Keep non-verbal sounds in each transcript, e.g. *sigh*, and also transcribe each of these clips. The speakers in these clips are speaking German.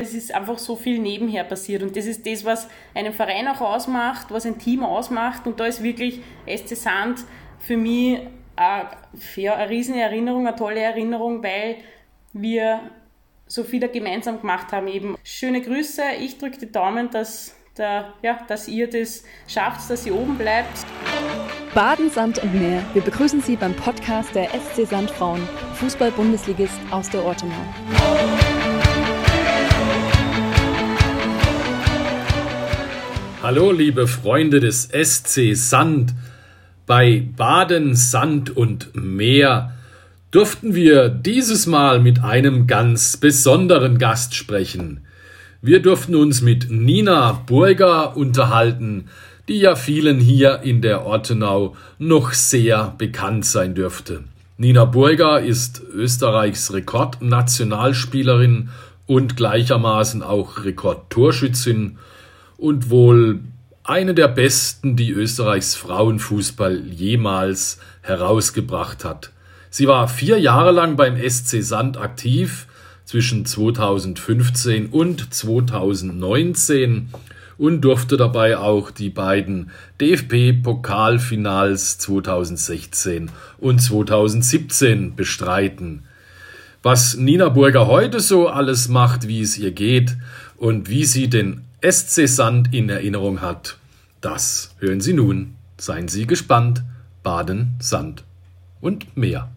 Es ist einfach so viel nebenher passiert und das ist das, was einen Verein auch ausmacht, was ein Team ausmacht und da ist wirklich SC Sand für mich eine, ja, eine riesen Erinnerung, eine tolle Erinnerung, weil wir so viele gemeinsam gemacht haben. Eben schöne Grüße, ich drücke die Daumen, dass, der, ja, dass ihr das schafft, dass ihr oben bleibt. Baden, Sand und Meer. Wir begrüßen Sie beim Podcast der SC Sandfrauen, Fußball-Bundesligist aus der Ortenau. Hallo, liebe Freunde des SC Sand. Bei Baden, Sand und Meer durften wir dieses Mal mit einem ganz besonderen Gast sprechen. Wir durften uns mit Nina Burger unterhalten, die ja vielen hier in der Ortenau noch sehr bekannt sein dürfte. Nina Burger ist Österreichs Rekordnationalspielerin und gleichermaßen auch Rekordtorschützin und wohl eine der besten, die Österreichs Frauenfußball jemals herausgebracht hat. Sie war vier Jahre lang beim SC Sand aktiv, zwischen 2015 und 2019 und durfte dabei auch die beiden DFB-Pokalfinals 2016 und 2017 bestreiten. Was Nina Burger heute so alles macht, wie es ihr geht und wie sie den SC Sand in Erinnerung hat. Das hören Sie nun. Seien Sie gespannt. Baden, Sand und Meer.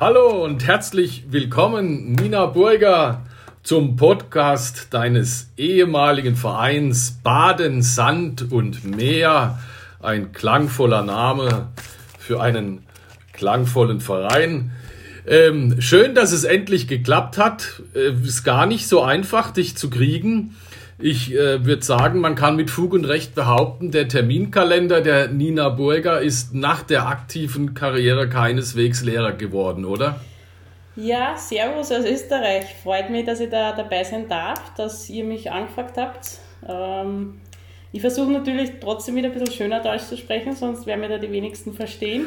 Hallo und herzlich willkommen, Nina Burger, zum Podcast deines ehemaligen Vereins Baden, Sand und Meer. Ein klangvoller Name für einen klangvollen Verein. Ähm, schön, dass es endlich geklappt hat. Äh, ist gar nicht so einfach, dich zu kriegen. Ich äh, würde sagen, man kann mit Fug und Recht behaupten, der Terminkalender der Nina Burger ist nach der aktiven Karriere keineswegs leerer geworden, oder? Ja, Servus aus Österreich. Freut mich, dass ich da dabei sein darf, dass ihr mich angefragt habt. Ähm, ich versuche natürlich trotzdem wieder ein bisschen schöner Deutsch zu sprechen, sonst werden mir da die wenigsten verstehen.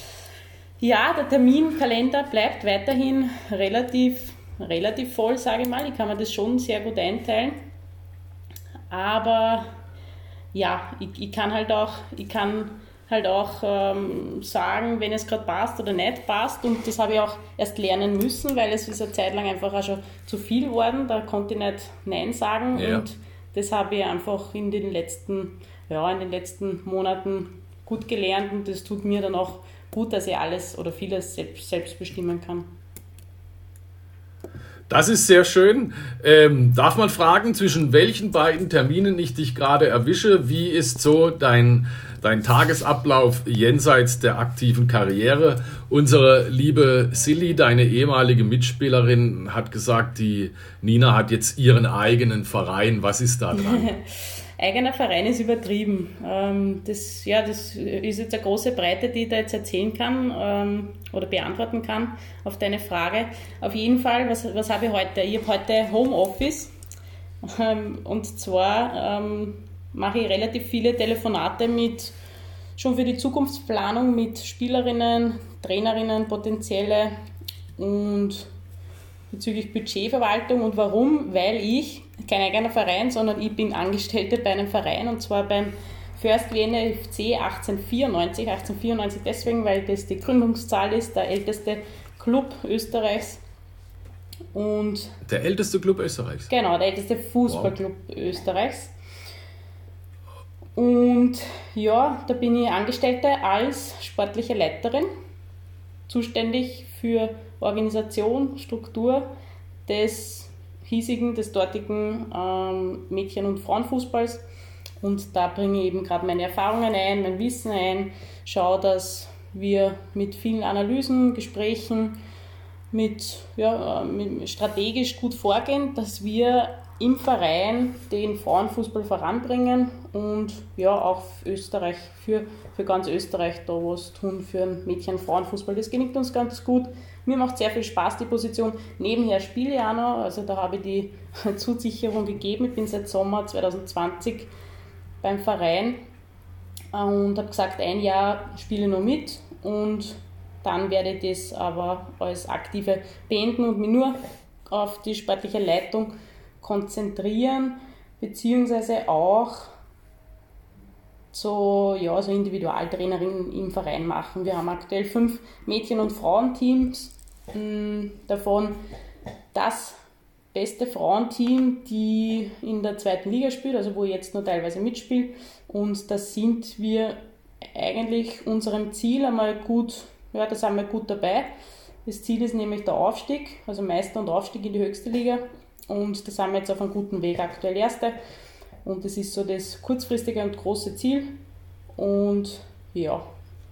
*laughs* ja, der Terminkalender bleibt weiterhin relativ, relativ voll, sage ich mal. Ich kann mir das schon sehr gut einteilen. Aber ja, ich, ich kann halt auch, ich kann halt auch ähm, sagen, wenn es gerade passt oder nicht passt. Und das habe ich auch erst lernen müssen, weil es ist eine Zeit lang einfach auch schon zu viel geworden. Da konnte ich nicht Nein sagen. Ja. Und das habe ich einfach in den letzten, ja, in den letzten Monaten gut gelernt und das tut mir dann auch gut, dass ich alles oder vieles selbst, selbst bestimmen kann. Das ist sehr schön. Ähm, darf man fragen, zwischen welchen beiden Terminen ich dich gerade erwische? Wie ist so dein, dein Tagesablauf jenseits der aktiven Karriere? Unsere liebe Silly, deine ehemalige Mitspielerin, hat gesagt, die Nina hat jetzt ihren eigenen Verein. Was ist da dran? *laughs* eigener Verein ist übertrieben. Ähm, das, ja, das ist jetzt eine große Breite, die ich da jetzt erzählen kann ähm, oder beantworten kann auf deine Frage. Auf jeden Fall, was, was habe ich heute? Ich habe heute Homeoffice ähm, und zwar mache ich relativ viele Telefonate mit schon für die Zukunftsplanung mit Spielerinnen, Trainerinnen, potenzielle und bezüglich Budgetverwaltung und warum? Weil ich kein eigener Verein, sondern ich bin Angestellte bei einem Verein und zwar beim First Vienna FC 1894. 1894 deswegen, weil das die Gründungszahl ist, der älteste Club Österreichs. Und der älteste Club Österreichs? Genau, der älteste Fußballclub wow. Österreichs. Und ja, da bin ich Angestellte als sportliche Leiterin, zuständig für Organisation, Struktur des hiesigen, des dortigen ähm, Mädchen- und Frauenfußballs. Und da bringe ich eben gerade meine Erfahrungen ein, mein Wissen ein, schaue, dass wir mit vielen Analysen, Gesprächen, mit, ja, mit strategisch gut vorgehen, dass wir im Verein den Frauenfußball voranbringen und ja auch Österreich, für, für ganz Österreich da was tun für den Mädchen-Frauenfußball. Das gelingt uns ganz gut. Mir macht sehr viel Spaß die Position. Nebenher spiele ich auch noch, also da habe ich die *laughs* Zusicherung gegeben. Ich bin seit Sommer 2020 beim Verein und habe gesagt, ein Jahr spiele ich noch mit und dann werde ich das aber als Aktive beenden und mich nur auf die sportliche Leitung konzentrieren, beziehungsweise auch so, ja, so Individualtrainerinnen im Verein machen. Wir haben aktuell fünf Mädchen- und Frauenteams, hm, davon das beste Frauenteam, die in der zweiten Liga spielt, also wo ich jetzt nur teilweise mitspiele. Und da sind wir eigentlich unserem Ziel einmal gut, ja, da sind wir gut dabei. Das Ziel ist nämlich der Aufstieg, also Meister und Aufstieg in die höchste Liga. Und da sind wir jetzt auf einem guten Weg, aktuell Erste. Und das ist so das kurzfristige und große Ziel. Und ja,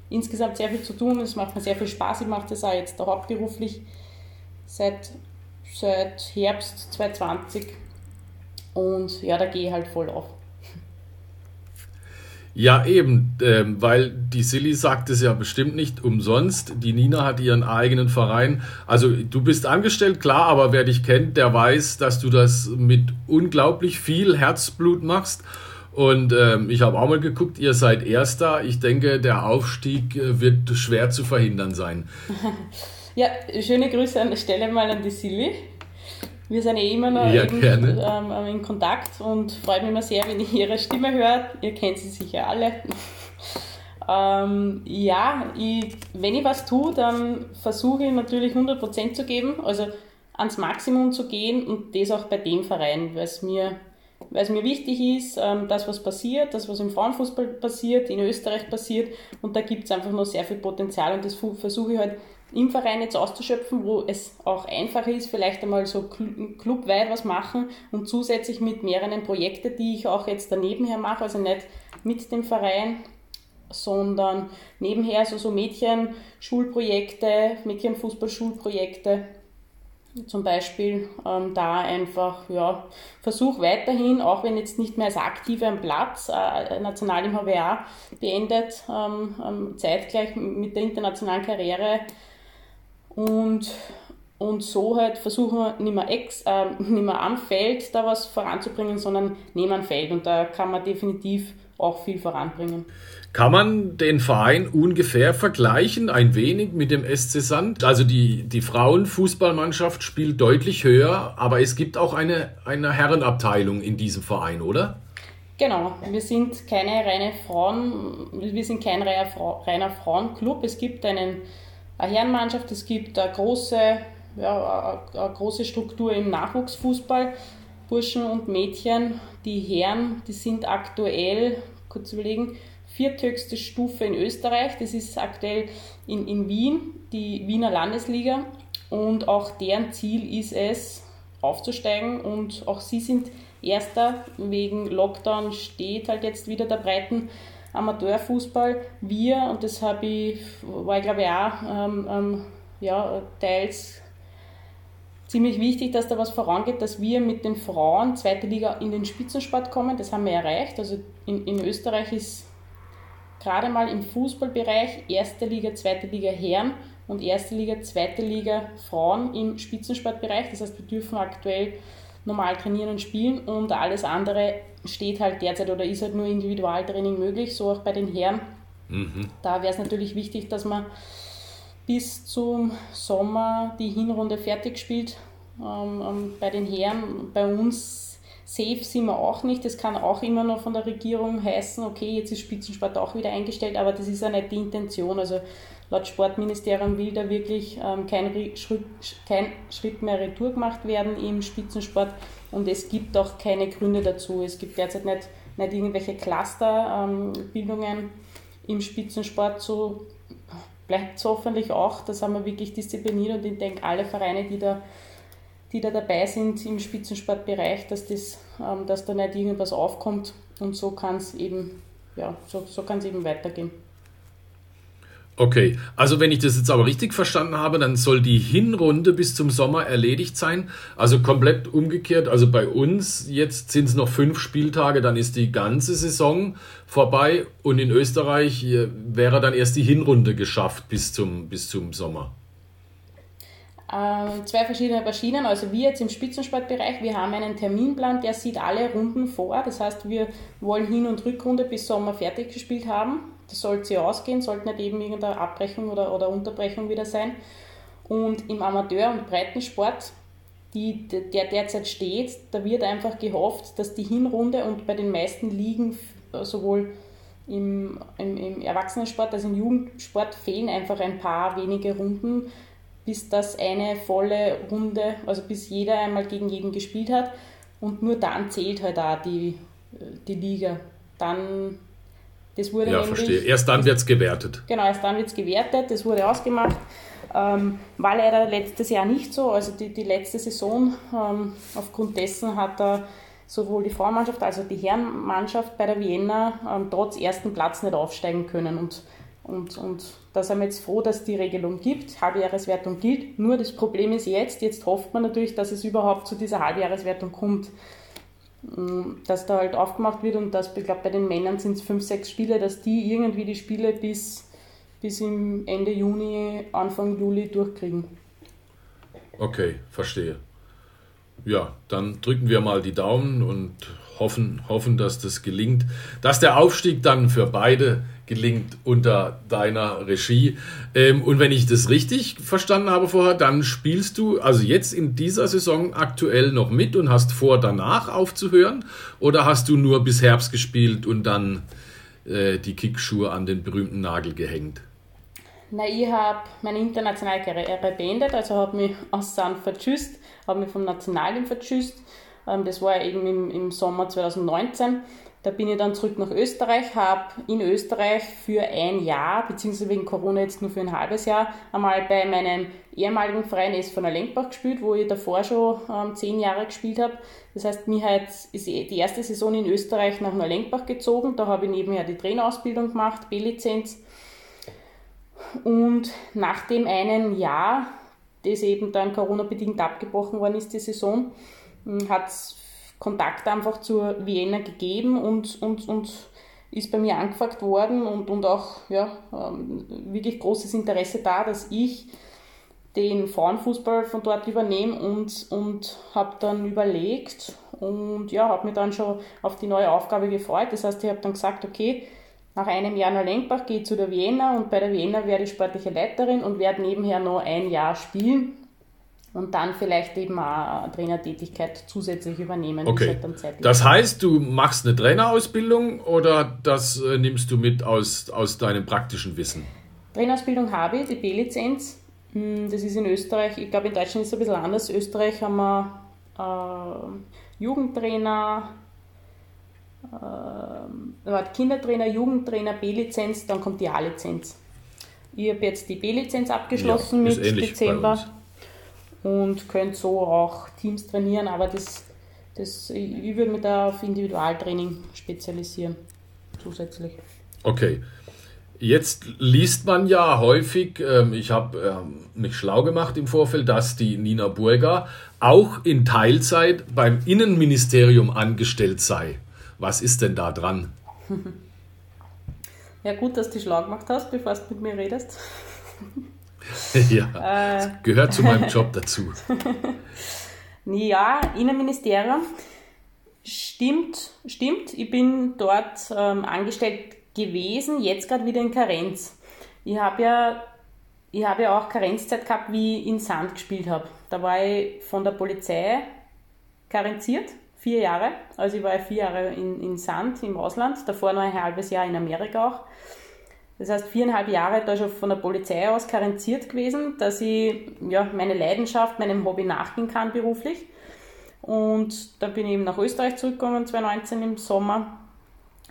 insgesamt sehr viel zu tun. Es macht mir sehr viel Spaß. Ich mache das auch jetzt auch hauptberuflich seit, seit Herbst 2020. Und ja, da gehe ich halt voll auf. Ja, eben, äh, weil die Silly sagt es ja bestimmt nicht umsonst. Die Nina hat ihren eigenen Verein. Also du bist angestellt, klar, aber wer dich kennt, der weiß, dass du das mit unglaublich viel Herzblut machst. Und ähm, ich habe auch mal geguckt, ihr seid Erster. Ich denke, der Aufstieg äh, wird schwer zu verhindern sein. *laughs* Ja, schöne Grüße an der Stelle mal an die Silly. Wir sind eh immer noch ja, eben, ähm, in Kontakt und freut mich immer sehr, wenn ich ihre Stimme höre. Ihr kennt sie sicher alle. *laughs* ähm, ja, ich, wenn ich was tue, dann versuche ich natürlich 100% zu geben, also ans Maximum zu gehen und das auch bei dem Verein, weil es mir, mir wichtig ist, ähm, das, was passiert, das, was im Frauenfußball passiert, in Österreich passiert und da gibt es einfach noch sehr viel Potenzial und das versuche ich halt im Verein jetzt auszuschöpfen, wo es auch einfacher ist, vielleicht einmal so clubweit was machen und zusätzlich mit mehreren Projekten, die ich auch jetzt daneben her mache, also nicht mit dem Verein, sondern nebenher so, so Mädchen-Schulprojekte, Mädchenfußball-Schulprojekte, zum Beispiel ähm, da einfach, ja, Versuch weiterhin, auch wenn jetzt nicht mehr als Aktive am Platz, äh, national im HWA beendet, ähm, ähm, zeitgleich mit der internationalen Karriere und, und so halt versuchen wir nicht mehr, ex, äh, *laughs* nicht mehr am Feld da was voranzubringen, sondern neben am Feld und da kann man definitiv auch viel voranbringen. Kann man den Verein ungefähr vergleichen, ein wenig mit dem SC Sand? Also die, die Frauenfußballmannschaft spielt deutlich höher, aber es gibt auch eine, eine Herrenabteilung in diesem Verein, oder? Genau, wir sind keine reine Frauen, wir sind kein reiner Frauenclub. Es gibt einen eine Herrenmannschaft, es gibt eine große, ja, eine große Struktur im Nachwuchsfußball. Burschen und Mädchen, die Herren, die sind aktuell, kurz überlegen, vierthöchste Stufe in Österreich. Das ist aktuell in, in Wien, die Wiener Landesliga. Und auch deren Ziel ist es, aufzusteigen. Und auch sie sind Erster. Wegen Lockdown steht halt jetzt wieder der breiten Amateurfußball. Wir, und das habe ich, war ich glaube ich auch ähm, ähm, ja, teils ziemlich wichtig, dass da was vorangeht, dass wir mit den Frauen zweite Liga in den Spitzensport kommen. Das haben wir erreicht. Also in, in Österreich ist gerade mal im Fußballbereich erste Liga, zweite Liga Herren und erste Liga, zweite Liga Frauen im Spitzensportbereich. Das heißt, wir dürfen aktuell normal trainieren und spielen und alles andere steht halt derzeit oder ist halt nur Individualtraining möglich, so auch bei den Herren. Mhm. Da wäre es natürlich wichtig, dass man bis zum Sommer die Hinrunde fertig spielt. Ähm, ähm, bei den Herren, bei uns safe sind wir auch nicht. Das kann auch immer noch von der Regierung heißen, okay, jetzt ist Spitzensport auch wieder eingestellt, aber das ist ja nicht die Intention. Also laut Sportministerium will da wirklich ähm, kein, Schritt, kein Schritt mehr retour gemacht werden im Spitzensport und es gibt auch keine Gründe dazu. Es gibt derzeit nicht, nicht irgendwelche Clusterbildungen ähm, im Spitzensport, so bleibt es hoffentlich auch. Da sind wir wirklich diszipliniert und ich denke, alle Vereine, die da, die da dabei sind im Spitzensportbereich, dass, das, ähm, dass da nicht irgendwas aufkommt und so kann es eben, ja, so, so eben weitergehen. Okay, also wenn ich das jetzt aber richtig verstanden habe, dann soll die Hinrunde bis zum Sommer erledigt sein. Also komplett umgekehrt. Also bei uns jetzt sind es noch fünf Spieltage, dann ist die ganze Saison vorbei und in Österreich äh, wäre dann erst die Hinrunde geschafft bis zum, bis zum Sommer. Äh, zwei verschiedene Maschinen. Also wir jetzt im Spitzensportbereich, wir haben einen Terminplan, der sieht alle Runden vor. Das heißt, wir wollen Hin- und Rückrunde bis Sommer fertig gespielt haben das sollte sie ausgehen, sollte nicht eben irgendeine Abbrechung oder, oder Unterbrechung wieder sein. Und im Amateur- und Breitensport die der derzeit steht, da wird einfach gehofft, dass die Hinrunde und bei den meisten Ligen sowohl im, im, im Erwachsenensport als im Jugendsport fehlen einfach ein paar wenige Runden, bis das eine volle Runde, also bis jeder einmal gegen jeden gespielt hat. Und nur dann zählt halt auch die, die Liga. Dann, das wurde ja, nämlich, verstehe. Erst dann wird es gewertet. Genau, erst dann wird es gewertet, das wurde ausgemacht. Ähm, war leider letztes Jahr nicht so. Also die, die letzte Saison, ähm, aufgrund dessen hat er sowohl die Frauenmannschaft als auch die Herrenmannschaft bei der Vienna ähm, trotz ersten Platz nicht aufsteigen können. Und, und, und da sind wir jetzt froh, dass es die Regelung gibt. Halbjahreswertung gilt. Nur das Problem ist jetzt, jetzt hofft man natürlich, dass es überhaupt zu dieser Halbjahreswertung kommt. Ähm, dass da halt aufgemacht wird und dass, ich glaube, bei den Männern sind es fünf, sechs Spiele, dass die irgendwie die Spiele bis bis im Ende Juni, Anfang Juli durchkriegen. Okay, verstehe. Ja, dann drücken wir mal die Daumen und hoffen, hoffen, dass das gelingt. Dass der Aufstieg dann für beide gelingt unter deiner Regie. Ähm, und wenn ich das richtig verstanden habe vorher, dann spielst du also jetzt in dieser Saison aktuell noch mit und hast vor, danach aufzuhören? Oder hast du nur bis Herbst gespielt und dann äh, die Kickschuhe an den berühmten Nagel gehängt? Na, ich habe meine internationale Karriere beendet, also habe mich aus Sand vertschüsst, habe mich vom Nationalteam vertschüsst. Ähm, das war eben im, im Sommer 2019. Da bin ich dann zurück nach Österreich, habe in Österreich für ein Jahr, beziehungsweise wegen Corona jetzt nur für ein halbes Jahr, einmal bei meinem ehemaligen Verein SV Lenkbach gespielt, wo ich davor schon ähm, zehn Jahre gespielt habe. Das heißt, mir hat, ist die erste Saison in Österreich nach Neulenkbach gezogen. Da habe ich nebenher die Trainerausbildung gemacht, B-Lizenz und nach dem einen Jahr, das eben dann Corona-bedingt abgebrochen worden ist, die Saison, hat es Kontakt einfach zur Vienna gegeben und, und, und ist bei mir angefragt worden und, und auch ja, ähm, wirklich großes Interesse da, dass ich den Frauenfußball von dort übernehme und, und habe dann überlegt und ja, habe mich dann schon auf die neue Aufgabe gefreut. Das heißt, ich habe dann gesagt, okay, nach einem Jahr nach Lenkbach gehe ich zu der Vienna und bei der Vienna werde ich sportliche Leiterin und werde nebenher noch ein Jahr spielen und dann vielleicht eben auch eine Trainertätigkeit zusätzlich übernehmen. Okay. Das heißt, du machst eine Trainerausbildung oder das äh, nimmst du mit aus, aus deinem praktischen Wissen? Trainerausbildung habe ich, die B-Lizenz. Hm, das ist in Österreich, ich glaube in Deutschland ist es ein bisschen anders. In Österreich haben wir äh, Jugendtrainer, äh, Kindertrainer, Jugendtrainer, B-Lizenz, dann kommt die A-Lizenz. Ich habe jetzt die B-Lizenz abgeschlossen ja, mit Dezember und könnte so auch Teams trainieren, aber das, das, ich würde mich da auf Individualtraining spezialisieren, zusätzlich. Okay. Jetzt liest man ja häufig, ähm, ich habe ähm, mich schlau gemacht im Vorfeld, dass die Nina Burger auch in Teilzeit beim Innenministerium angestellt sei. Was ist denn da dran? *laughs* Ja, gut, dass du schlau gemacht hast, bevor du mit mir redest. *laughs* ja, äh, gehört zu meinem Job dazu. *laughs* ja, Innenministerium. Stimmt, stimmt. Ich bin dort ähm, angestellt gewesen, jetzt gerade wieder in Karenz. Ich habe ja, hab ja auch Karenzzeit gehabt, wie ich in Sand gespielt habe. Da war ich von der Polizei karenziert vier Jahre. Also ich war vier Jahre in, in Sand im Ausland, davor noch ein halbes Jahr in Amerika auch. Das heißt, viereinhalb Jahre da schon von der Polizei aus karenziert gewesen, dass ich ja, meine Leidenschaft, meinem Hobby nachgehen kann beruflich. Und da bin ich eben nach Österreich zurückgekommen, 2019 im Sommer.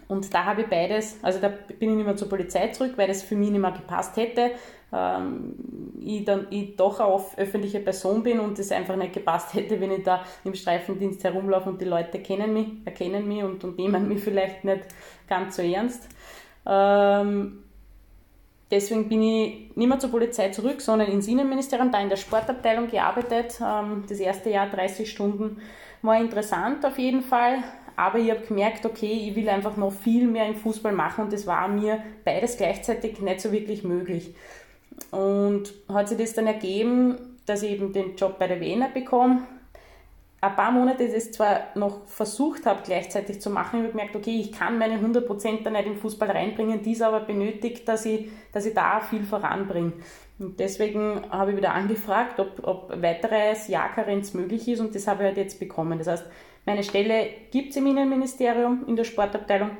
Und da habe ich beides, also da bin ich nicht mehr zur Polizei zurück, weil das für mich nicht mehr gepasst hätte ähm, ich dann ich doch eine öffentliche Person bin und es einfach nicht gepasst hätte, wenn ich da im Streifendienst herumlaufe und die Leute kennen mich, erkennen mich und, und nehmen mich vielleicht nicht ganz so ernst. Ähm, deswegen bin ich nicht mehr zur Polizei zurück, sondern ins Innenministerium, da in der Sportabteilung gearbeitet. Ähm, das erste Jahr 30 Stunden war interessant auf jeden Fall. Aber ich habe gemerkt, okay, ich will einfach noch viel mehr im Fußball machen und das war mir beides gleichzeitig nicht so wirklich möglich. Und hat sich das dann ergeben, dass ich eben den Job bei der Wiener bekomme. Ein paar Monate das zwar noch versucht habe, gleichzeitig zu machen, habe ich gemerkt, okay, ich kann meine 100% da nicht im Fußball reinbringen, dies aber benötigt, dass ich, dass ich da viel voranbringe. Und deswegen habe ich wieder angefragt, ob, ob weiteres Jahr Karenz möglich ist und das habe ich halt jetzt bekommen. Das heißt, meine Stelle gibt es im Innenministerium in der Sportabteilung,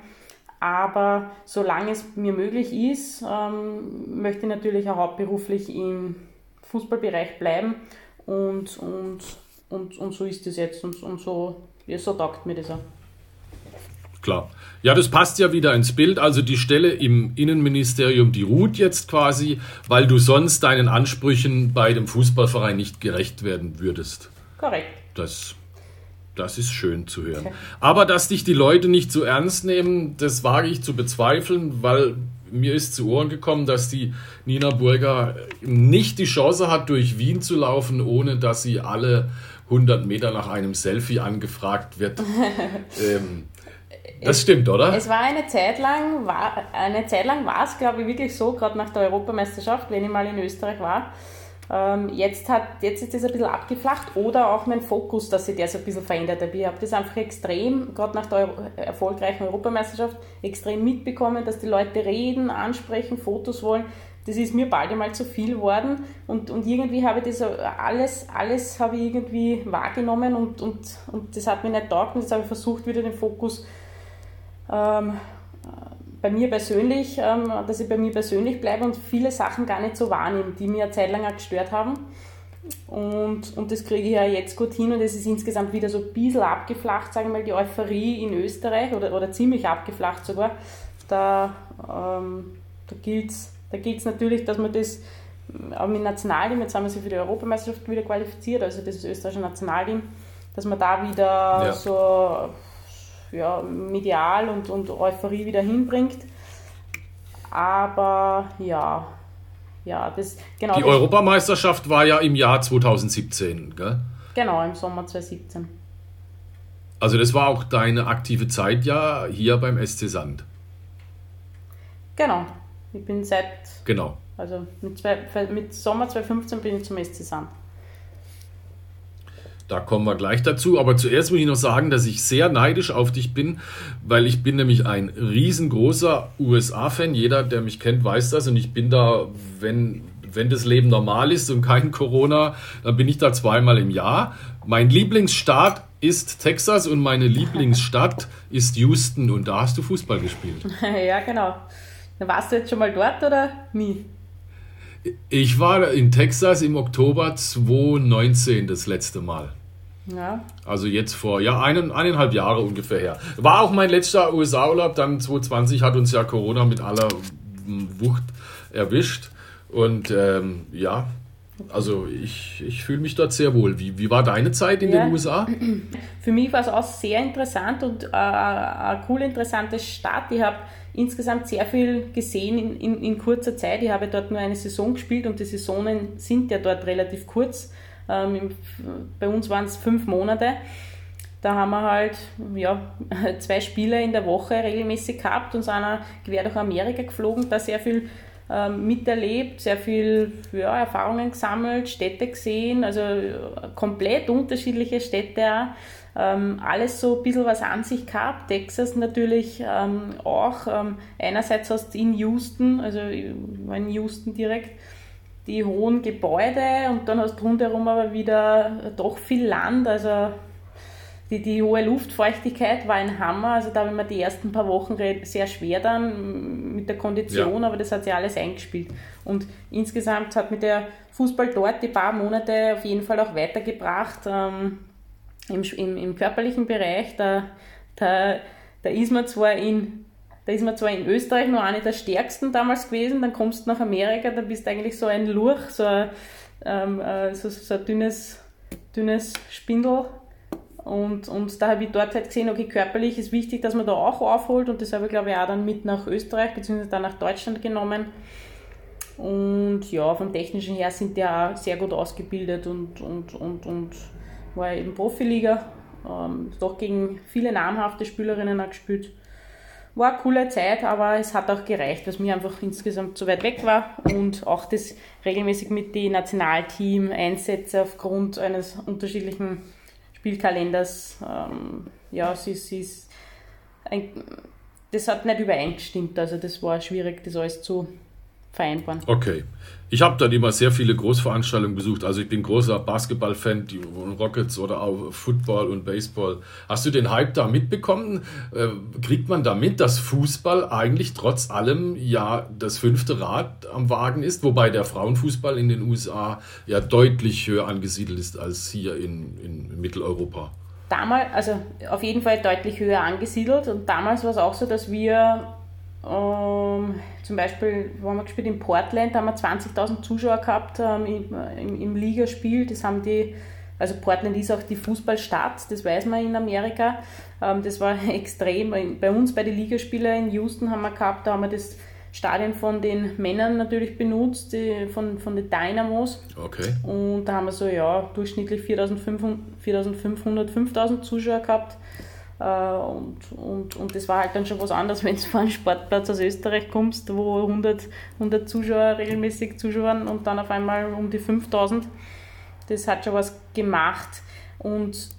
aber solange es mir möglich ist, ähm, möchte ich natürlich auch hauptberuflich im Fußballbereich bleiben und, und, und, und so ist es jetzt und, und so, ja, so taugt mir das auch. Klar. Ja, das passt ja wieder ins Bild. Also die Stelle im Innenministerium, die ruht jetzt quasi, weil du sonst deinen Ansprüchen bei dem Fußballverein nicht gerecht werden würdest. Korrekt. Das, das ist schön zu hören. Aber dass dich die Leute nicht so ernst nehmen, das wage ich zu bezweifeln, weil mir ist zu Ohren gekommen, dass die Nina Burger nicht die Chance hat, durch Wien zu laufen, ohne dass sie alle 100 Meter nach einem Selfie angefragt wird. *laughs* ähm, das es, stimmt, oder? Es war eine Zeit lang, war, eine Zeit lang war es, glaube ich, wirklich so, gerade nach der Europameisterschaft, wenn ich mal in Österreich war. Ähm, jetzt, hat, jetzt ist das ein bisschen abgeflacht oder auch mein Fokus, dass sich der so ein bisschen verändert hat. Ich habe das einfach extrem, gerade nach der erfolgreichen Europameisterschaft, extrem mitbekommen, dass die Leute reden, ansprechen, Fotos wollen. Das ist mir bald einmal zu viel geworden und, und irgendwie habe ich das alles, alles habe ich irgendwie wahrgenommen und, und, und das hat mir nicht taugt und jetzt habe ich versucht, wieder den Fokus ähm, bei mir persönlich, ähm, dass ich bei mir persönlich bleibe und viele Sachen gar nicht so wahrnehme, die mir eine Zeit lang auch gestört haben. Und, und das kriege ich ja jetzt gut hin und es ist insgesamt wieder so ein bisschen abgeflacht, sagen wir mal, die Euphorie in Österreich oder, oder ziemlich abgeflacht sogar. Da, ähm, da gilt es da gilt's natürlich, dass man das auch mit Nationalteam, jetzt haben wir sich für die Europameisterschaft wieder qualifiziert, also das ist das österreichische Nationalteam, dass man da wieder ja. so ja, medial und, und Euphorie wieder hinbringt. Aber ja, ja, das genau. Die das, Europameisterschaft war ja im Jahr 2017, gell? Genau, im Sommer 2017. Also das war auch deine aktive Zeit ja hier beim SC Sand. Genau. Ich bin seit. Genau. Also mit, zwei, mit Sommer 2015 bin ich zum SC Sand. Da kommen wir gleich dazu. Aber zuerst muss ich noch sagen, dass ich sehr neidisch auf dich bin, weil ich bin nämlich ein riesengroßer USA-Fan. Jeder, der mich kennt, weiß das. Und ich bin da, wenn, wenn das Leben normal ist und kein Corona, dann bin ich da zweimal im Jahr. Mein Lieblingsstaat ist Texas und meine Lieblingsstadt ist Houston. Und da hast du Fußball gespielt. *laughs* Ja, genau. Warst du jetzt schon mal dort oder nie? Ich war in Texas im Oktober 2019 das letzte Mal. Ja. Also jetzt vor ja, einen, eineinhalb Jahre ungefähr her. War auch mein letzter USA-Urlaub, dann 2020 hat uns ja Corona mit aller Wucht erwischt. Und ähm, ja, also ich, ich fühle mich dort sehr wohl. Wie, wie war deine Zeit in ja. den USA? *clears throat* Für mich war es auch sehr interessant und äh, eine cool interessante Stadt. Ich habe insgesamt sehr viel gesehen in, in, in, kurzer Zeit. Ich habe dort nur eine Saison gespielt und die Saisonen sind ja dort relativ kurz. Ähm, bei uns waren es fünf Monate. Da haben wir halt ja, *laughs* zwei Spiele in der Woche regelmäßig gehabt und sind quer durch Amerika geflogen, da sehr viel ähm, miterlebt, sehr viel ja, Erfahrungen gesammelt, Städte gesehen, also komplett unterschiedliche Städte. Ähm, alles so ein bisschen was an sich gehabt. Texas natürlich ähm, auch. Ähm, einerseits hast du in Houston, also in Houston direkt, die hohen Gebäude und dann hast du rundherum aber wieder doch viel Land, also die, die hohe Luftfeuchtigkeit war ein Hammer, also da haben wir die ersten paar Wochen sehr schwer dann mit der Kondition, ja. aber das hat sich alles eingespielt. Und insgesamt hat mir der Fußball dort die paar Monate auf jeden Fall auch weitergebracht ähm, im, im, im körperlichen Bereich. Da, da, da ist man zwar in da ist man zwar in Österreich noch eine der stärksten damals gewesen, dann kommst du nach Amerika, da bist du eigentlich so ein Lurch, so ein, ähm, äh, so, so ein dünnes, dünnes Spindel. Und, und da habe ich dort halt gesehen, okay, körperlich ist wichtig, dass man da auch aufholt und das habe ich glaube ich auch dann mit nach Österreich bzw. dann nach Deutschland genommen. Und ja, vom technischen her sind die auch sehr gut ausgebildet und, und, und, und war eben Profiliga, ähm, doch gegen viele namhafte Spielerinnen auch gespielt war eine coole Zeit, aber es hat auch gereicht, was mir einfach insgesamt zu weit weg war und auch das regelmäßig mit den Nationalteam-Einsätze aufgrund eines unterschiedlichen Spielkalenders, ähm, ja, sie, sie ist ein, das hat nicht übereingestimmt, also das war schwierig, das alles zu, vereinbaren. Okay. Ich habe dann immer sehr viele Großveranstaltungen besucht. Also ich bin großer Basketball-Fan, die Rockets oder auch Football und Baseball. Hast du den Hype da mitbekommen? Äh, kriegt man da mit, dass Fußball eigentlich trotz allem ja das fünfte Rad am Wagen ist, wobei der Frauenfußball in den USA ja deutlich höher angesiedelt ist als hier in, in Mitteleuropa? Damals, also auf jeden Fall deutlich höher angesiedelt und damals war es auch so, dass wir ähm, zum Beispiel, haben wir gespielt in Portland, da haben wir 20.000 Zuschauer gehabt ähm, im, im, im, Ligaspiel. Das haben die, also Portland ist auch die Fußballstadt, das weiß man in Amerika. Ähm, das war *laughs* extrem. Bei uns bei den Ligaspielen in Houston haben wir gehabt, da haben wir das Stadion von den Männern natürlich benutzt, die, von, von den Dynamos. Okay. Und da haben wir so, ja, durchschnittlich 4.500, 4.500 5.000 Zuschauer gehabt. Äh, und, und, und das war halt dann schon was anderes, *laughs* wenn du vor einen Sportplatz aus Österreich kommst, wo 100, 100 Zuschauer regelmäßig zuschauen und dann auf einmal um die 5000. Das hat schon was gemacht. Und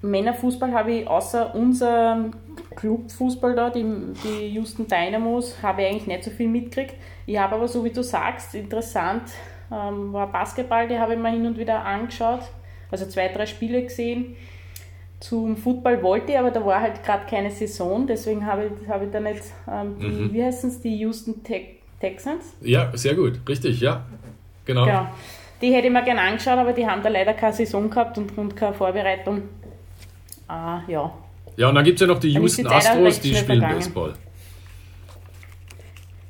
Männerfußball habe ich außer unserem Clubfußball da, die, die Houston Dynamos, habe ich eigentlich nicht so viel mitgekriegt. Ich habe aber, so wie du sagst, interessant, ähm, war Basketball, die habe ich mir hin und wieder angeschaut, also zwei, drei Spiele gesehen. Zum Football wollte ich, aber da war halt gerade keine Saison, deswegen habe ich, habe ich da nicht, ähm, die, mhm. wie heißen es, die Houston Te Texans? Ja, sehr gut, richtig, ja, genau. genau. Die hätte ich mir gerne angeschaut, aber die haben da leider keine Saison gehabt und, und keine Vorbereitung. Ah, ja. Ja, und dann gibt es ja noch die Houston Astros, die spielen vergangen. Baseball.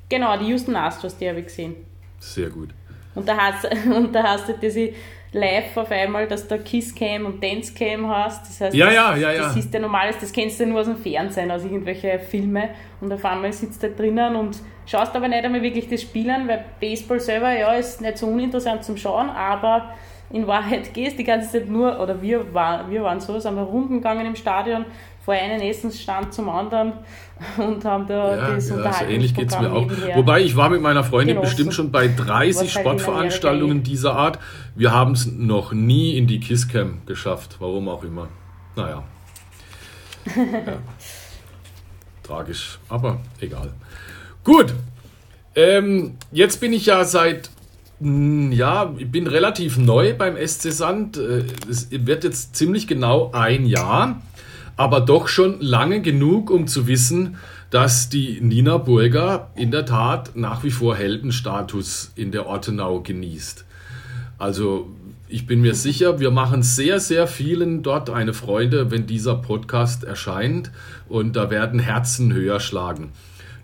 Genau, die Houston Astros, die habe ich gesehen. Sehr gut. Und da hast, *laughs* und da hast du diese live auf einmal, dass du Kisscam und Dancecam hast. Das heißt, ja, das, ja, ja, das ist ja normales, das kennst du nur aus dem Fernsehen, aus irgendwelchen Filmen. Und auf einmal sitzt du da drinnen und schaust aber nicht einmal wirklich das Spielen, weil Baseball selber, ja, ist nicht so uninteressant zum Schauen, aber in Wahrheit *laughs* gehst die ganze Zeit nur, oder wir, war, wir waren so, sind wir Runden gegangen im Stadion, von einem Essensstand zum anderen und haben da ja, das ja, so ähnlich geht es mir auch. Wobei ich war mit meiner Freundin genossen. bestimmt schon bei 30 halt Sportveranstaltungen dieser Art. Wir haben es noch nie in die Kisscam geschafft, warum auch immer. Naja. *laughs* ja. Tragisch, aber egal. Gut, ähm, jetzt bin ich ja seit hm, ja, ich bin relativ neu beim SC Sand. Äh, es wird jetzt ziemlich genau ein Jahr, aber doch schon lange genug, um zu wissen, dass die Nina Burger in der Tat nach wie vor Heldenstatus in der Ortenau genießt. Also ich bin mir sicher, wir machen sehr, sehr vielen dort eine Freude, wenn dieser Podcast erscheint und da werden Herzen höher schlagen.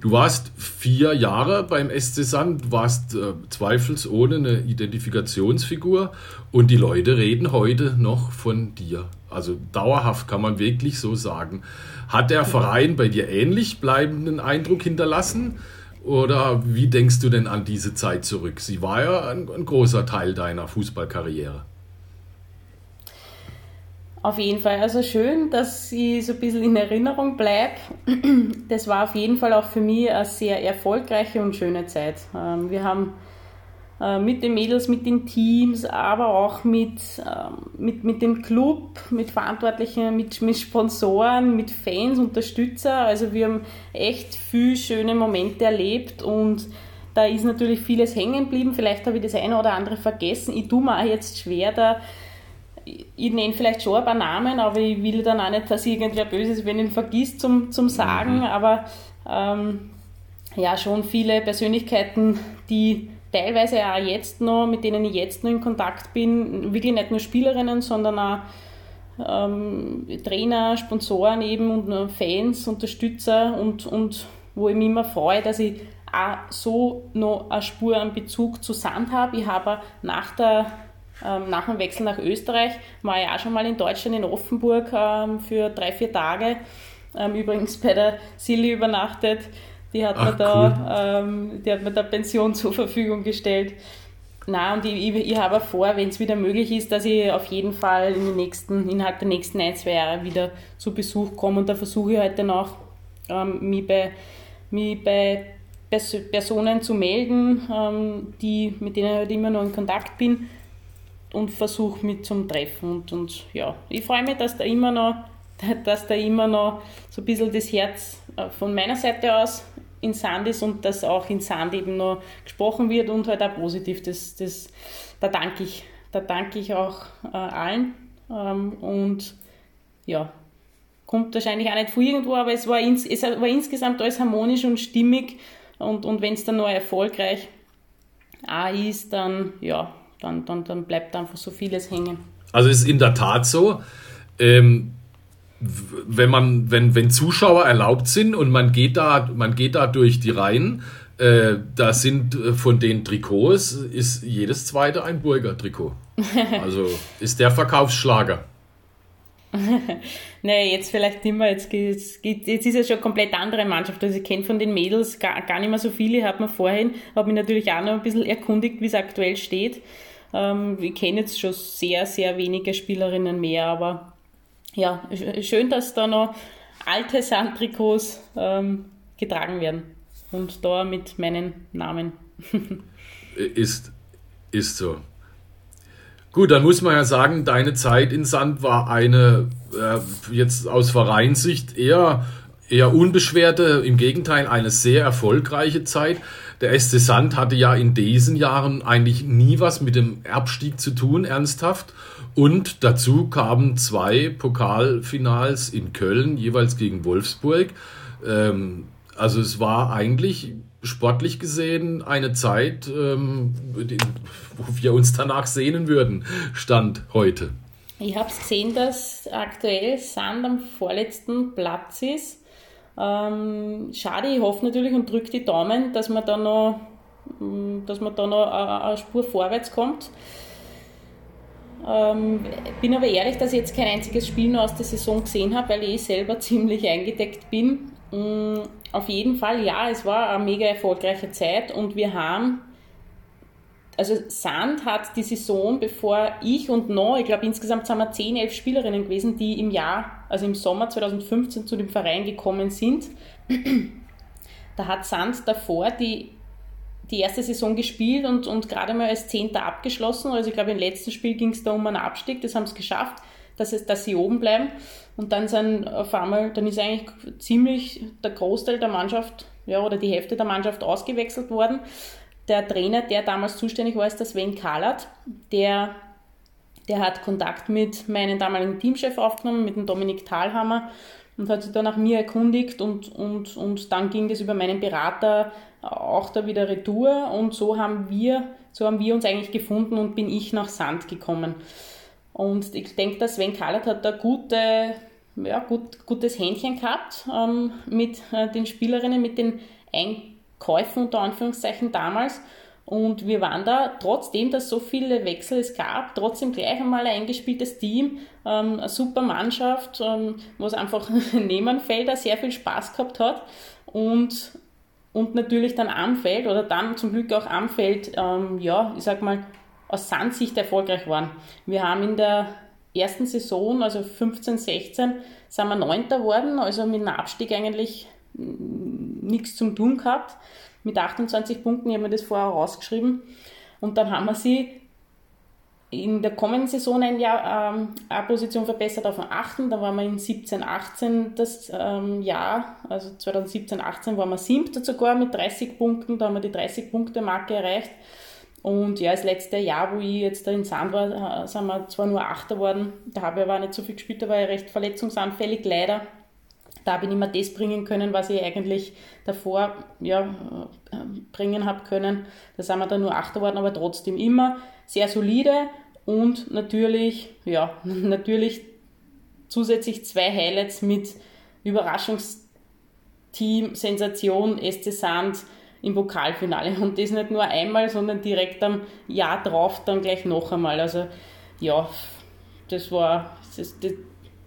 Du warst vier Jahre beim SC Sand, warst äh, zweifelsohne eine Identifikationsfigur und die Leute reden heute noch von dir. Also dauerhaft kann man wirklich so sagen. Hat der Verein bei dir ähnlich bleibenden Eindruck hinterlassen? Oder wie denkst du denn an diese Zeit zurück? Sie war ja ein, ein großer Teil deiner Fußballkarriere. Auf jeden Fall. Also schön, dass sie so ein bisschen in Erinnerung bleibt. *clears throat* Das war auf jeden Fall auch für mich eine sehr erfolgreiche und schöne Zeit. Ähm, wir haben äh, mit den Mädels, mit den Teams, aber auch mit, ähm, mit, mit dem Club, mit Verantwortlichen, mit, mit Sponsoren, mit Fans, Unterstützer. Also wir haben echt viele schöne Momente erlebt und da ist natürlich vieles hängen geblieben. Vielleicht habe ich das eine oder andere vergessen. Ich tue mir auch jetzt schwer, da ich nenne vielleicht schon ein paar Namen, aber ich will dann auch nicht, dass irgendwer böse ist, wenn ich ihn vergisst zum, zum Sagen, mhm. aber ähm, ja, schon viele Persönlichkeiten, die teilweise auch jetzt noch, mit denen ich jetzt noch in Kontakt bin, wirklich nicht nur Spielerinnen, sondern auch ähm, Trainer, Sponsoren eben und Fans, Unterstützer und, und wo ich mich immer freue, dass ich auch so noch eine Spur an Bezug zu Sand habe. Ich habe nach der ähm, nach dem Wechsel nach Österreich war ich auch schon mal in Deutschland, in Offenburg ähm, für drei, vier Tage. Ähm, übrigens bei der Silly übernachtet. Die hat, Ach, mir da, cool. die hat mir da Pension zur Verfügung gestellt. Na und ich, ich, ich habe vor, wenn es wieder möglich ist, dass ich auf jeden Fall in den nächsten, innerhalb der nächsten ein, zwei Jahre wieder zu Besuch komme. Und da versuche ich heute noch, ähm, mich, bei, mich bei Personen zu melden, ähm, die, mit denen ich halt immer noch in Kontakt bin, und versuche mit zum Treffen. Und, und ja, ich freue mich, dass da immer noch, *laughs* dass da immer noch so ein bisschen das Herz äh, von meiner Seite aus in Sand ist und dass auch in Sand eben noch gesprochen wird und halt auch positiv. Das, das, da danke ich, da danke ich auch äh, allen. Ähm, und ja, kommt wahrscheinlich auch nicht von irgendwo, aber es war, ins, es war insgesamt alles harmonisch und stimmig. Und, und wenn es dann noch erfolgreich auch ist, dann, ja, dann, dann, dann bleibt einfach so vieles hängen. Also es ist in der Tat so, ähm, wenn man, wenn, wenn Zuschauer erlaubt sind und man geht da, man geht da durch die Reihen, äh, da sind äh, von den Trikots ist jedes zweite ein Burger Trikot. *laughs* Also ist der Verkaufsschlager. *laughs* naja, jetzt vielleicht nicht mehr. Jetzt, jetzt, jetzt ist es schon eine komplett andere Mannschaft. Also ich kenne von den Mädels gar, gar nicht mehr so viele, hat man vorhin, habe mich natürlich auch noch ein bisschen erkundigt, wie es aktuell steht. Ähm, ich kenne jetzt schon sehr, sehr wenige Spielerinnen mehr, aber ja, schön, dass da noch alte Sandtrikots ähm, getragen werden. Und da mit meinen Namen. *laughs* ist, ist so. Gut, dann muss man ja sagen, deine Zeit in Sand war eine, äh, jetzt aus Vereinssicht, eher, eher unbeschwerte, im Gegenteil, eine sehr erfolgreiche Zeit. Der SC Sand hatte ja in diesen Jahren eigentlich nie was mit dem Abstieg zu tun, ernsthaft. Und dazu kamen zwei Pokalfinals in Köln, jeweils gegen Wolfsburg. Ähm, also es war eigentlich sportlich gesehen eine Zeit, ähm, wo wir uns danach sehnen würden, stand heute. Ich habe es gesehen, dass aktuell Sand am vorletzten Platz ist. Ähm, schade, ich hoffe natürlich und drücke die Daumen, dass man da noch, dass man da noch eine Spur vorwärts kommt. Ähm, bin aber ehrlich, dass ich jetzt kein einziges Spiel nur aus der Saison gesehen habe, weil ich selber *laughs* ziemlich eingedeckt bin. Mm, auf jeden Fall, ja, es war eine mega erfolgreiche Zeit und wir haben, also Sand hat die Saison, bevor ich und noch, ich glaube insgesamt sind wir 10, 11 Spielerinnen gewesen, die im Jahr, also im Sommer 2015 zu dem Verein gekommen sind. Da hat Sand davor die die erste Saison gespielt und, und gerade mal als Zehnter abgeschlossen. Also ich glaube, im letzten Spiel ging es da um einen Abstieg, das haben sie geschafft, dass, es, dass sie oben bleiben. Und dann sind auf einmal, dann ist eigentlich ziemlich der Großteil der Mannschaft, ja, oder die Hälfte der Mannschaft ausgewechselt worden. Der Trainer, der damals zuständig war, ist der Sven Kalat, der, der hat Kontakt mit meinem damaligen Teamchef aufgenommen, mit dem Dominik Thalhammer und hat sich dann nach mir erkundigt und, und, und dann ging es über meinen Berater auch da wieder retour und so haben wir, so haben wir uns eigentlich gefunden und bin ich nach Sand gekommen. Und ich denke, dass Sven Kallert hat da gute, ja, gut, gutes Händchen gehabt ähm, mit äh, den Spielerinnen, mit den Einkäufen unter Anführungszeichen damals. Und wir waren da, trotzdem, dass so viele Wechsel es gab, trotzdem gleich einmal ein eingespieltes Team, ähm, eine super Mannschaft, ähm, wo es einfach *laughs* neben Felder sehr viel Spaß gehabt hat. Und, und natürlich dann am Feld oder dann zum Glück auch am Feld, ähm, ja, ich sag mal, aus Sandsicht erfolgreich waren. Wir haben in der ersten Saison, also 15, 16, sind wir Neunter geworden, also mit einem Abstieg eigentlich nichts zum tun gehabt mit 28 Punkten, ich habe mir das vorher rausgeschrieben. Und dann haben wir sie in der kommenden Saison ein Jahr ähm, eine Position verbessert auf den 8. Da waren wir in 17, 18 das ähm, Jahr, also 2017, 18 waren wir siebter sogar mit 30 Punkten, da haben wir die 30-Punkte-Marke erreicht. Und ja, das letzte Jahr, wo ich jetzt da in Sand war, äh, sind wir zwar nur Achter geworden, da habe ich aber nicht so viel gespielt, da war ich recht verletzungsanfällig, leider da habe ich nicht mehr das bringen können, was ich eigentlich davor ja, bringen habe können. Da sind wir dann nur Achter geworden, aber trotzdem immer sehr solide und natürlich, ja, *laughs* natürlich zusätzlich zwei Highlights mit Überraschungsteam, Sensation, SC Sand im Pokalfinale. Und das nicht nur einmal, sondern direkt am Jahr drauf dann gleich noch einmal. Also ja, das war, das, das,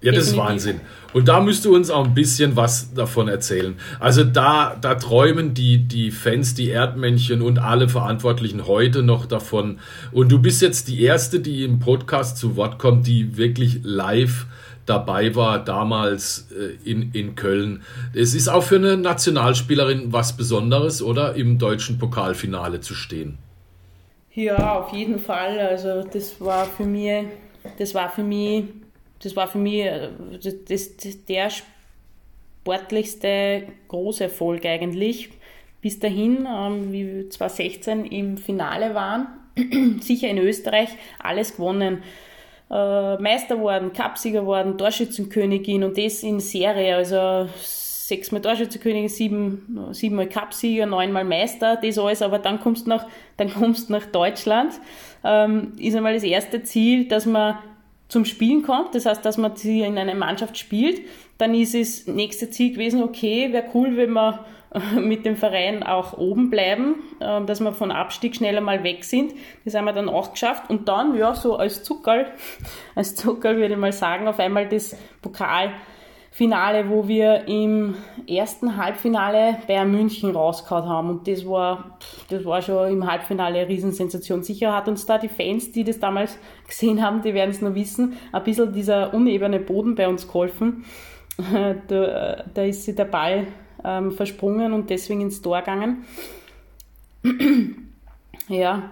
ja, das ist Wahnsinn. Und da müsst du uns auch ein bisschen was davon erzählen. Also da, da träumen die, die Fans, die Erdmännchen und alle Verantwortlichen heute noch davon. Und du bist jetzt die Erste, die im Podcast zu Wort kommt, die wirklich live dabei war damals äh, in, in Köln. Es ist auch für eine Nationalspielerin was Besonderes, oder? Im deutschen Pokalfinale zu stehen. Ja, auf jeden Fall. Also das war für mich, das war für mich das war für mich äh, das, das, der sportlichste große Erfolg eigentlich. Bis dahin, ähm, wie wir 2016 im Finale waren, *clears throat* sicher in Österreich, alles gewonnen. Äh, Meister worden, Cupsieger worden, Torschützenkönigin und das in Serie, also sechsmal Torschützenkönigin, sieben, siebenmal Cupsieger, neunmal Meister, das alles, aber dann kommst du nach, *laughs* nach Deutschland, ähm, ist einmal das erste Ziel, dass man zum Spielen kommt, das heißt, dass man in einer Mannschaft spielt, dann ist es nächste Ziel gewesen, okay, wäre cool, wenn wir mit dem Verein auch oben bleiben, ähm, dass wir von Abstieg schneller mal weg sind. Das haben wir dann auch geschafft. Und dann, ja, so als Zuckerl, *laughs* als Zuckerl würde ich mal sagen, auf einmal das Pokalfinale, wo wir im ersten Halbfinale Bayern München rausgehauen haben. Und das war, das war schon im Halbfinale eine Riesensensation. Sicher hat uns da die Fans, die das damals *laughs* gesehen haben, die werden es nur wissen, ein bisschen dieser unebene Boden bei uns geholfen. *laughs* Da, da ist sich der Ball ähm, versprungen und deswegen ins Tor gegangen. *clears throat* ja,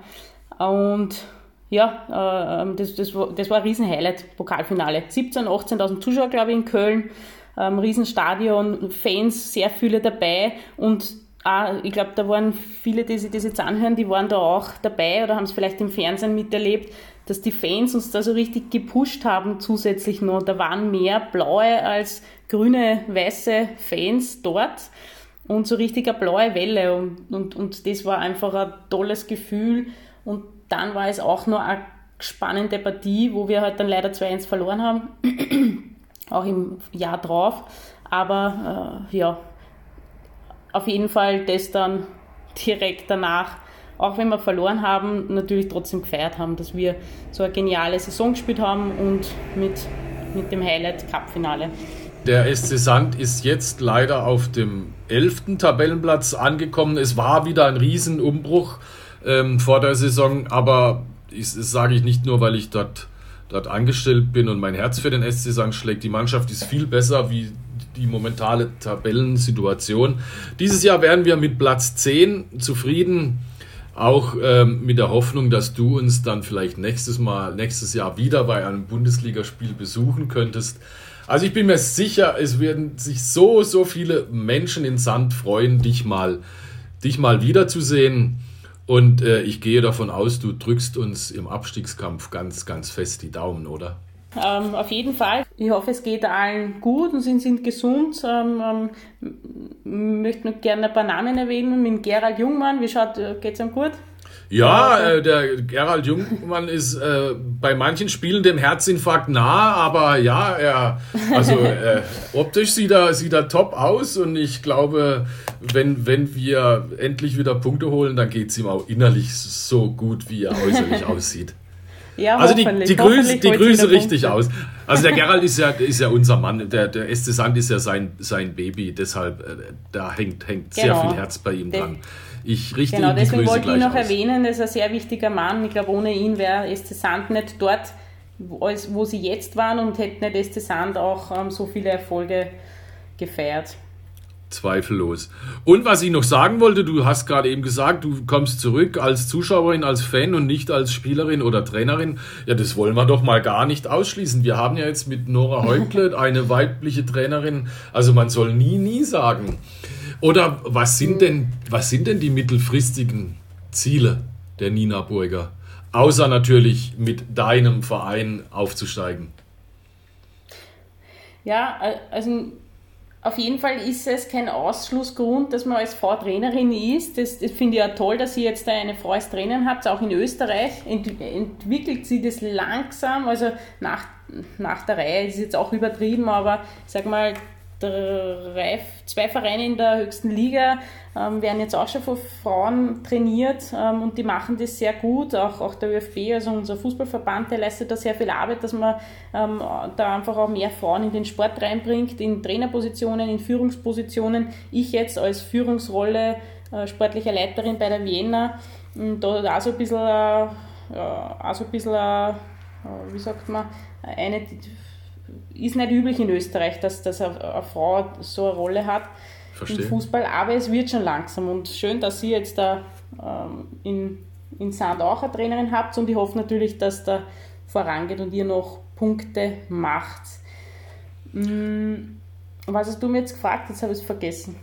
und ja, äh, das, das, war, das war ein Riesenhighlight, Pokalfinale. 17.000, 18.000 Zuschauer, glaube ich, in Köln, ähm, Riesenstadion, Fans, sehr viele dabei. Und auch, ich glaube, da waren viele, die sich das jetzt anhören, die waren da auch dabei oder haben es vielleicht im Fernsehen miterlebt, dass die Fans uns da so richtig gepusht haben zusätzlich noch. Da waren mehr blaue als grüne, weiße Fans dort und so richtig eine blaue Welle. Und, und, und das war einfach ein tolles Gefühl. Und dann war es auch noch eine spannende Partie, wo wir halt dann leider 2-1 verloren haben, auch im Jahr drauf, aber äh, ja, auf jeden Fall das dann *laughs* direkt danach auch wenn wir verloren haben, natürlich trotzdem gefeiert haben, dass wir so eine geniale Saison gespielt haben und mit, mit dem Highlight Cup-Finale. Der SC Sand ist jetzt leider auf dem 11. Tabellenplatz angekommen. Es war wieder ein Riesenumbruch ähm, vor der Saison, aber das sage ich nicht nur, weil ich dort, dort angestellt bin und mein Herz für den SC Sand schlägt. Die Mannschaft ist viel besser wie die momentane Tabellensituation. Dieses Jahr werden wir mit Platz 10 zufrieden. Auch ähm, mit der Hoffnung, dass du uns dann vielleicht nächstes Mal, nächstes Jahr wieder bei einem Bundesligaspiel besuchen könntest. Also ich bin mir sicher, es werden sich so, so viele Menschen in Sand freuen, dich mal, dich mal wiederzusehen. Und äh, ich gehe davon aus, du drückst uns im Abstiegskampf ganz, ganz fest die Daumen, oder? Ähm, auf jeden Fall. Ich hoffe, es geht allen gut und sie sind gesund. Ähm, ähm, möchte noch gerne ein paar Namen erwähnen. Mit Gerald Jungmann, wie schaut, äh, geht's ihm gut? Ja, äh, der Gerald Jungmann ist äh, bei manchen Spielen dem Herzinfarkt nah, aber ja, er, also äh, *laughs* optisch sieht er, sieht er top aus und ich glaube, wenn, wenn wir endlich wieder Punkte holen, dann geht es ihm auch innerlich so gut, wie er äußerlich *laughs* aussieht. Ja, also die, die, Grüße, die Grüße richtig Punkte. aus. Also der Gerald ist ja, ist ja unser Mann, der, der Este Sand ist ja sein, sein Baby, deshalb äh, da hängt, hängt genau. sehr viel Herz bei ihm dran. Ich richte genau, deswegen Grüße wollte ich noch aus. erwähnen, das ist ein sehr wichtiger Mann. Ich glaube, ohne ihn wäre Este Sand nicht dort, wo, sie jetzt waren und hätte nicht Este Sand auch ähm, so viele Erfolge gefeiert. Zweifellos. Und was ich noch sagen wollte, du hast gerade eben gesagt, du kommst zurück als Zuschauerin, als Fan und nicht als Spielerin oder Trainerin. Ja, das wollen wir doch mal gar nicht ausschließen. Wir haben ja jetzt mit Nora Heukle eine weibliche Trainerin. Also man soll nie, nie sagen. Oder was sind denn, was sind denn die mittelfristigen Ziele der Nina Burger? Außer natürlich mit deinem Verein aufzusteigen. Ja, also auf jeden Fall ist es kein Ausschlussgrund, dass man als Frau Trainerin ist. Das, das finde ich ja toll, dass ihr jetzt eine Frau als Trainerin habt. Auch in Österreich ent, entwickelt sie das langsam. Also nach, nach der Reihe ist jetzt auch übertrieben, aber sag mal, drei, zwei Vereine in der höchsten Liga ähm, werden jetzt auch schon von Frauen trainiert ähm, und die machen das sehr gut. Auch, auch der ÖFB, also unser Fußballverband, der leistet da sehr viel Arbeit, dass man ähm, da einfach auch mehr Frauen in den Sport reinbringt, in Trainerpositionen, in Führungspositionen. Ich jetzt als Führungsrolle äh, sportlicher Leiterin bei der Vienna, da auch so ein bisschen, äh, auch so ein bisschen äh, wie sagt man, eine ist nicht üblich in Österreich, dass, dass eine, Frau so eine Rolle hat Verstehe. im Fußball, aber es wird schon langsam und schön, dass Sie jetzt da ähm, in, in Sand auch eine Trainerin habt und ich hoffe natürlich, dass da vorangeht und ihr noch Punkte macht. Mm, Was hast du mir jetzt gefragt? Jetzt habe ich es vergessen.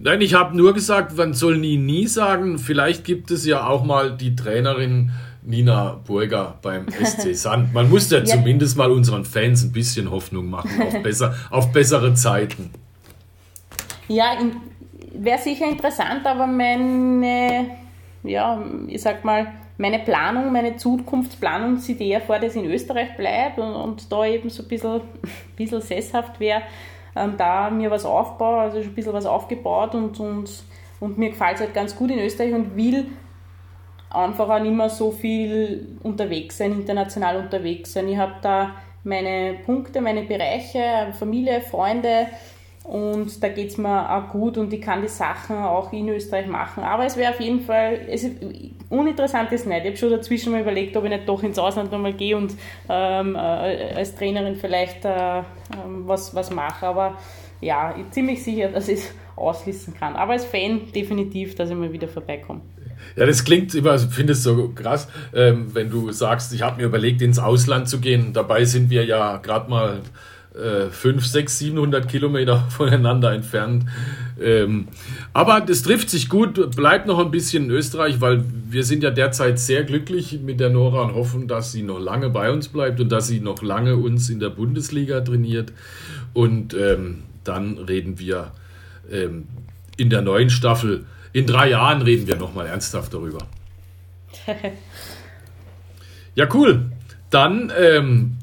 Nein, ich habe nur gesagt, man soll nie, nie sagen. Vielleicht gibt es ja auch mal die Trainerin Nina Burger beim SC Sand. Man muss ja, *laughs* ja, zumindest mal unseren Fans ein bisschen Hoffnung machen auf, *laughs* besser, auf bessere Zeiten. Ja, wäre sicher interessant, aber meine, ja, ich sag mal, meine Planung, meine Zukunftsplanung sieht eher vor, dass ich in Österreich bleibe und, und da eben so ein bisschen, *laughs* bisschen sesshaft wäre ähm, da mir was aufbaue, also schon ein bisschen was aufgebaut und, und, und mir gefällt es halt ganz gut in Österreich und will einfach auch nicht mehr so viel unterwegs sein, international unterwegs sein. Ich habe da meine Punkte, meine Bereiche, Familie, Freunde, und da geht es mir auch gut und ich kann die Sachen auch in Österreich machen. Aber es wäre auf jeden Fall, es uninteressant ist nicht. Ich habe schon dazwischen mal überlegt, ob ich nicht doch ins Ausland nochmal gehe und ähm, äh, als Trainerin vielleicht äh, äh, was, was mache. Aber ja, ich bin ziemlich sicher, dass ich es ausschließen kann. Aber als Fan definitiv, dass ich mal wieder vorbeikomme. Ja, das klingt immer, ich finde es so krass, ähm, wenn du sagst, ich habe mir überlegt, ins Ausland zu gehen. Dabei sind wir ja gerade mal 5, 6, 700 Kilometer *laughs* voneinander entfernt. Ähm, aber das trifft sich gut, bleibt noch ein bisschen in Österreich, weil wir sind ja derzeit sehr glücklich mit der Nora und hoffen, dass sie noch lange bei uns bleibt und dass sie noch lange uns in der Bundesliga trainiert. Und ähm, dann reden wir ähm, in der neuen Staffel, in drei Jahren reden wir nochmal ernsthaft darüber. *laughs* ja, cool. Dann ähm,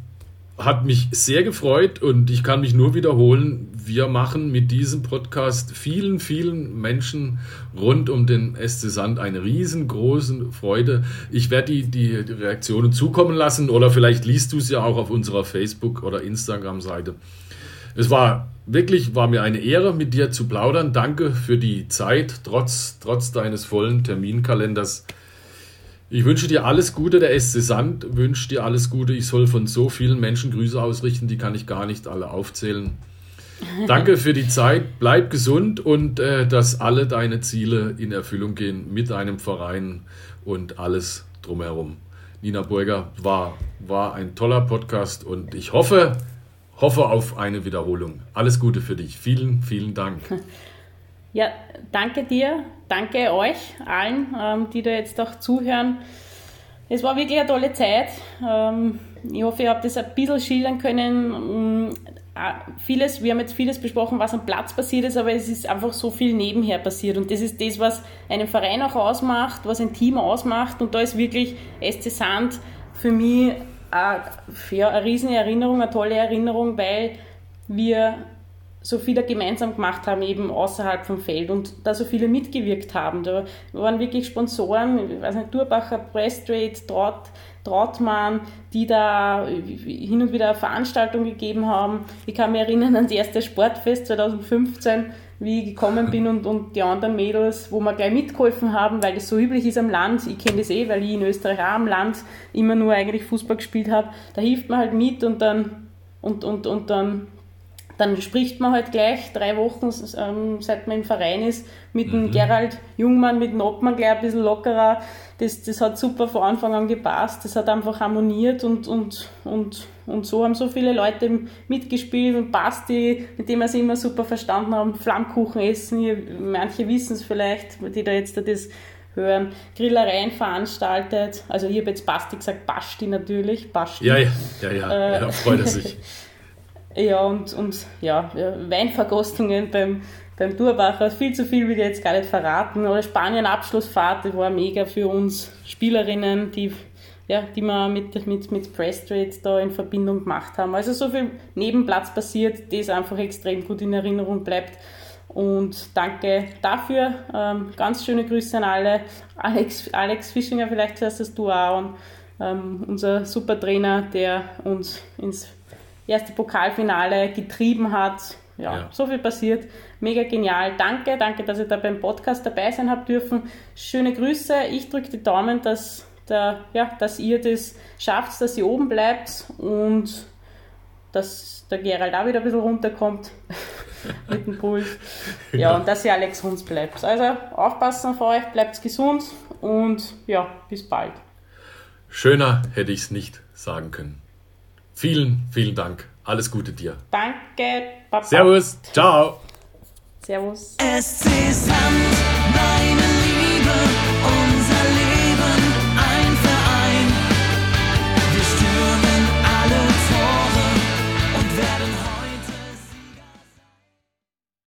hat mich sehr gefreut und ich kann mich nur wiederholen, wir machen mit diesem Podcast vielen, vielen Menschen rund um den SC Sand eine riesengroße Freude. Ich werde die, die, die Reaktionen zukommen lassen oder vielleicht liest du es ja auch auf unserer Facebook- oder Instagram-Seite. Es war wirklich, war mir eine Ehre, mit dir zu plaudern. Danke für die Zeit, trotz, trotz deines vollen Terminkalenders. Ich wünsche dir alles Gute, der SC Sand wünscht dir alles Gute. Ich soll von so vielen Menschen Grüße ausrichten, die kann ich gar nicht alle aufzählen. *laughs* Danke für die Zeit, bleib gesund und äh, dass alle deine Ziele in Erfüllung gehen mit deinem Verein und alles drumherum. Nina Burger war, war ein toller Podcast und ich hoffe, hoffe auf eine Wiederholung. Alles Gute für dich. Vielen, vielen Dank. *laughs* Ja, danke dir, danke euch allen, ähm, die da jetzt auch zuhören. Es war wirklich eine tolle Zeit. Ähm, ich hoffe, ihr habt das ein bisschen schildern können. Ähm, vieles, wir haben jetzt vieles besprochen, was am Platz passiert ist, aber es ist einfach so viel nebenher passiert. Und das ist das, was einen Verein auch ausmacht, was ein Team ausmacht. Und da ist wirklich SC Sand für mich eine, riesen Erinnerung, eine tolle Erinnerung, weil wir so viele gemeinsam gemacht haben, eben außerhalb vom Feld und da so viele mitgewirkt haben. Da waren wirklich Sponsoren, ich weiß nicht, Durbacher, Presstrade, Traut, Trautmann, die da hin und wieder Veranstaltungen gegeben haben. Ich kann mich erinnern an das erste Sportfest 2015, wie ich gekommen bin und, und die anderen Mädels, wo wir gleich mitgeholfen haben, weil das so üblich ist am Land. Ich kenne das eh, weil ich in Österreich auch am Land immer nur eigentlich Fußball gespielt habe. Da hilft man halt mit und dann und, und, und dann dann spricht man halt gleich drei Wochen, ähm, seit man im Verein ist, mit dem mhm. Gerald Jungmann, mit dem Obmann gleich ein bisschen lockerer. Das, das hat super von Anfang an gepasst. Das hat einfach harmoniert und, und, und, und so haben so viele Leute mitgespielt und Basti, mit dem wir sie immer super verstanden haben, Flammkuchen essen. Manche wissen es vielleicht, die da jetzt das hören, Grillereien veranstaltet. Also ich habe jetzt Basti gesagt, Basti natürlich, Basti. Ja, ja, ja, ja, äh, ja freut er sich. *laughs* Ja, und, und ja, Weinverkostungen beim, beim Durbacher, viel zu viel will ich jetzt gar nicht verraten. Oder Spanien-Abschlussfahrt, die war mega für uns Spielerinnen, die, ja, die wir mit, mit, mit Presstrade da in Verbindung gemacht haben. Also so viel Nebenplatz passiert, das einfach extrem gut in Erinnerung bleibt. Und danke dafür. Ähm, ganz schöne Grüße an alle. Alex, Alex Fischinger, vielleicht hörst das du auch. Und, ähm, unser super Trainer, der uns ins erste Pokalfinale getrieben hat. Ja, ja, so viel passiert. Mega genial. Danke, danke, dass ihr da beim Podcast dabei sein habt dürfen. Schöne Grüße. Ich drücke die Daumen, dass, der, ja, dass ihr das schafft, dass ihr oben bleibt und dass der Gerald auch wieder ein bisschen runterkommt *laughs* mit dem Puls. Ja, ja, und dass ihr Alex Hunds bleibt. Also aufpassen auf euch, bleibt gesund und ja, bis bald. Schöner hätte ich es nicht sagen können. Vielen, vielen Dank. Alles Gute dir. Danke. Baba. Servus. Ciao. Servus. SC Sand,